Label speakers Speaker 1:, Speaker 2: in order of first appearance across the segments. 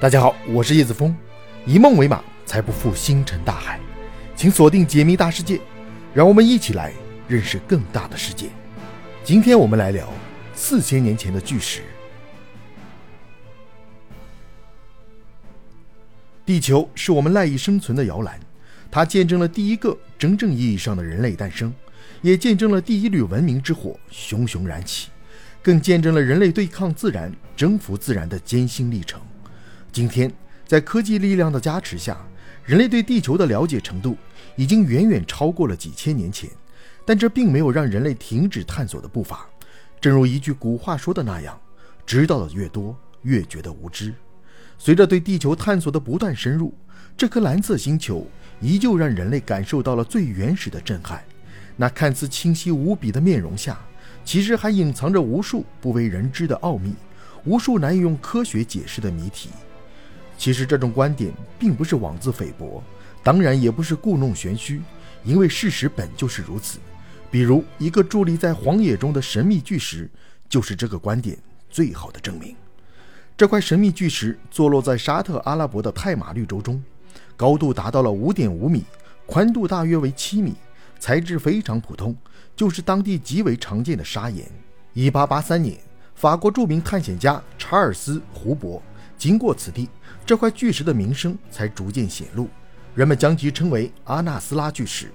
Speaker 1: 大家好，我是叶子峰，以梦为马，才不负星辰大海。请锁定解密大世界，让我们一起来认识更大的世界。今天我们来聊四千年前的巨石。地球是我们赖以生存的摇篮，它见证了第一个真正意义上的人类诞生，也见证了第一缕文明之火熊熊燃起，更见证了人类对抗自然、征服自然的艰辛历程。今天，在科技力量的加持下，人类对地球的了解程度已经远远超过了几千年前。但这并没有让人类停止探索的步伐。正如一句古话说的那样：“知道的越多，越觉得无知。”随着对地球探索的不断深入，这颗蓝色星球依旧让人类感受到了最原始的震撼。那看似清晰无比的面容下，其实还隐藏着无数不为人知的奥秘，无数难以用科学解释的谜题。其实这种观点并不是妄自菲薄，当然也不是故弄玄虚，因为事实本就是如此。比如，一个伫立在荒野中的神秘巨石，就是这个观点最好的证明。这块神秘巨石坐落在沙特阿拉伯的泰马绿洲中，高度达到了五点五米，宽度大约为七米，材质非常普通，就是当地极为常见的砂岩。一八八三年，法国著名探险家查尔斯·胡伯经过此地。这块巨石的名声才逐渐显露，人们将其称为阿纳斯拉巨石。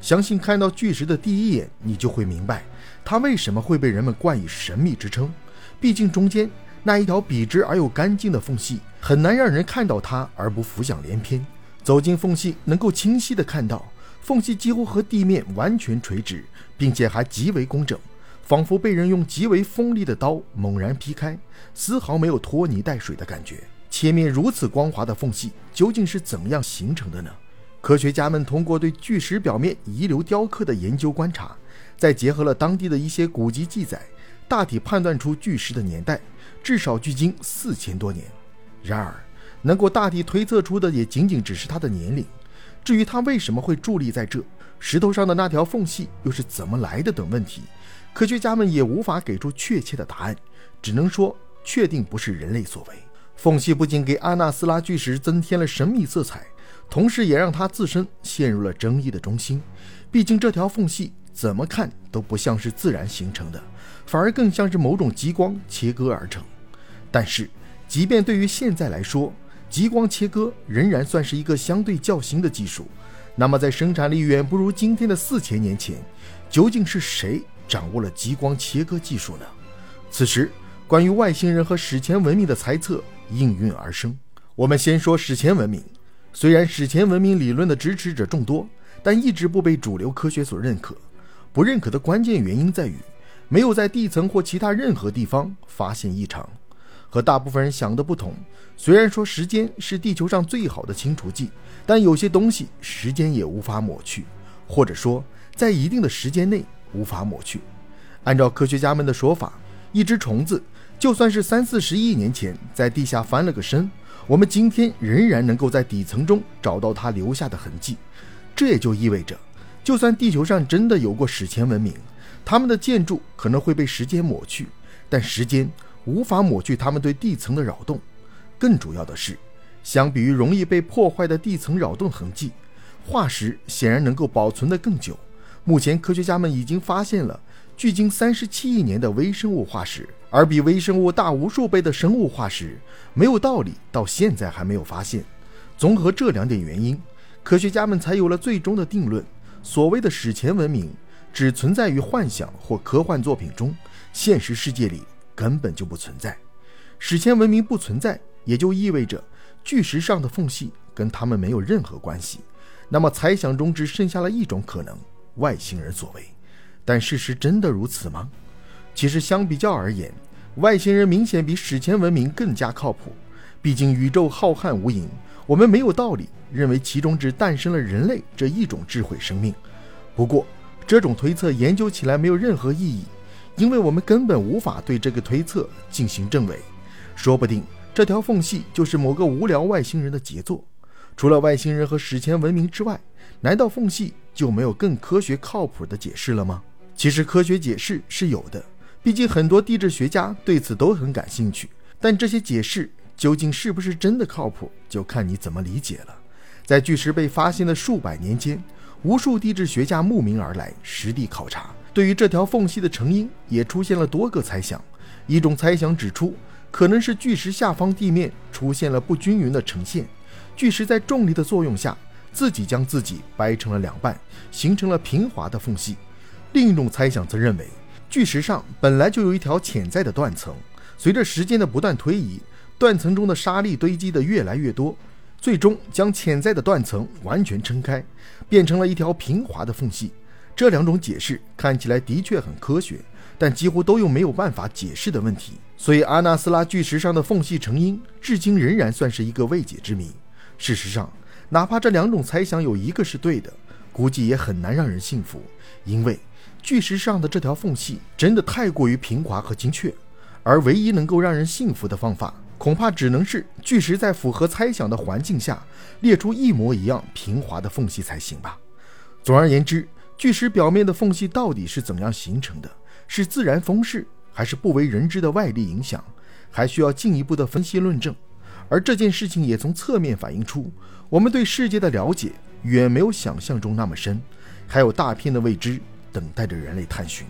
Speaker 1: 相信看到巨石的第一眼，你就会明白它为什么会被人们冠以神秘之称。毕竟中间那一条笔直而又干净的缝隙，很难让人看到它而不浮想联翩。走进缝隙，能够清晰地看到缝隙几乎和地面完全垂直，并且还极为工整，仿佛被人用极为锋利的刀猛然劈开，丝毫没有拖泥带水的感觉。切面如此光滑的缝隙究竟是怎样形成的呢？科学家们通过对巨石表面遗留雕刻的研究观察，再结合了当地的一些古籍记载，大体判断出巨石的年代至少距今四千多年。然而，能够大体推测出的也仅仅只是它的年龄。至于它为什么会伫立在这石头上的那条缝隙又是怎么来的等问题，科学家们也无法给出确切的答案，只能说确定不是人类所为。缝隙不仅给阿纳斯拉巨石增添了神秘色彩，同时也让它自身陷入了争议的中心。毕竟这条缝隙怎么看都不像是自然形成的，反而更像是某种激光切割而成。但是，即便对于现在来说，激光切割仍然算是一个相对较新的技术。那么，在生产力远不如今天的四千年前，究竟是谁掌握了激光切割技术呢？此时，关于外星人和史前文明的猜测。应运而生。我们先说史前文明。虽然史前文明理论的支持者众多，但一直不被主流科学所认可。不认可的关键原因在于，没有在地层或其他任何地方发现异常。和大部分人想的不同，虽然说时间是地球上最好的清除剂，但有些东西时间也无法抹去，或者说在一定的时间内无法抹去。按照科学家们的说法，一只虫子。就算是三四十亿年前在地下翻了个身，我们今天仍然能够在底层中找到它留下的痕迹。这也就意味着，就算地球上真的有过史前文明，他们的建筑可能会被时间抹去，但时间无法抹去他们对地层的扰动。更主要的是，相比于容易被破坏的地层扰动痕迹，化石显然能够保存得更久。目前，科学家们已经发现了。距今三十七亿年的微生物化石，而比微生物大无数倍的生物化石，没有道理到现在还没有发现。综合这两点原因，科学家们才有了最终的定论：所谓的史前文明，只存在于幻想或科幻作品中，现实世界里根本就不存在。史前文明不存在，也就意味着巨石上的缝隙跟他们没有任何关系。那么，猜想中只剩下了一种可能：外星人所为。但事实真的如此吗？其实相比较而言，外星人明显比史前文明更加靠谱。毕竟宇宙浩瀚无垠，我们没有道理认为其中只诞生了人类这一种智慧生命。不过，这种推测研究起来没有任何意义，因为我们根本无法对这个推测进行证伪。说不定这条缝隙就是某个无聊外星人的杰作。除了外星人和史前文明之外，难道缝隙就没有更科学靠谱的解释了吗？其实科学解释是有的，毕竟很多地质学家对此都很感兴趣。但这些解释究竟是不是真的靠谱，就看你怎么理解了。在巨石被发现的数百年间，无数地质学家慕名而来，实地考察。对于这条缝隙的成因，也出现了多个猜想。一种猜想指出，可能是巨石下方地面出现了不均匀的呈现，巨石在重力的作用下，自己将自己掰成了两半，形成了平滑的缝隙。另一种猜想则认为，巨石上本来就有一条潜在的断层，随着时间的不断推移，断层中的沙粒堆积的越来越多，最终将潜在的断层完全撑开，变成了一条平滑的缝隙。这两种解释看起来的确很科学，但几乎都有没有办法解释的问题。所以，阿纳斯拉巨石上的缝隙成因，至今仍然算是一个未解之谜。事实上，哪怕这两种猜想有一个是对的，估计也很难让人信服，因为巨石上的这条缝隙真的太过于平滑和精确。而唯一能够让人信服的方法，恐怕只能是巨石在符合猜想的环境下裂出一模一样平滑的缝隙才行吧。总而言之，巨石表面的缝隙到底是怎样形成的？是自然风势，还是不为人知的外力影响？还需要进一步的分析论证。而这件事情也从侧面反映出，我们对世界的了解远没有想象中那么深，还有大片的未知等待着人类探寻。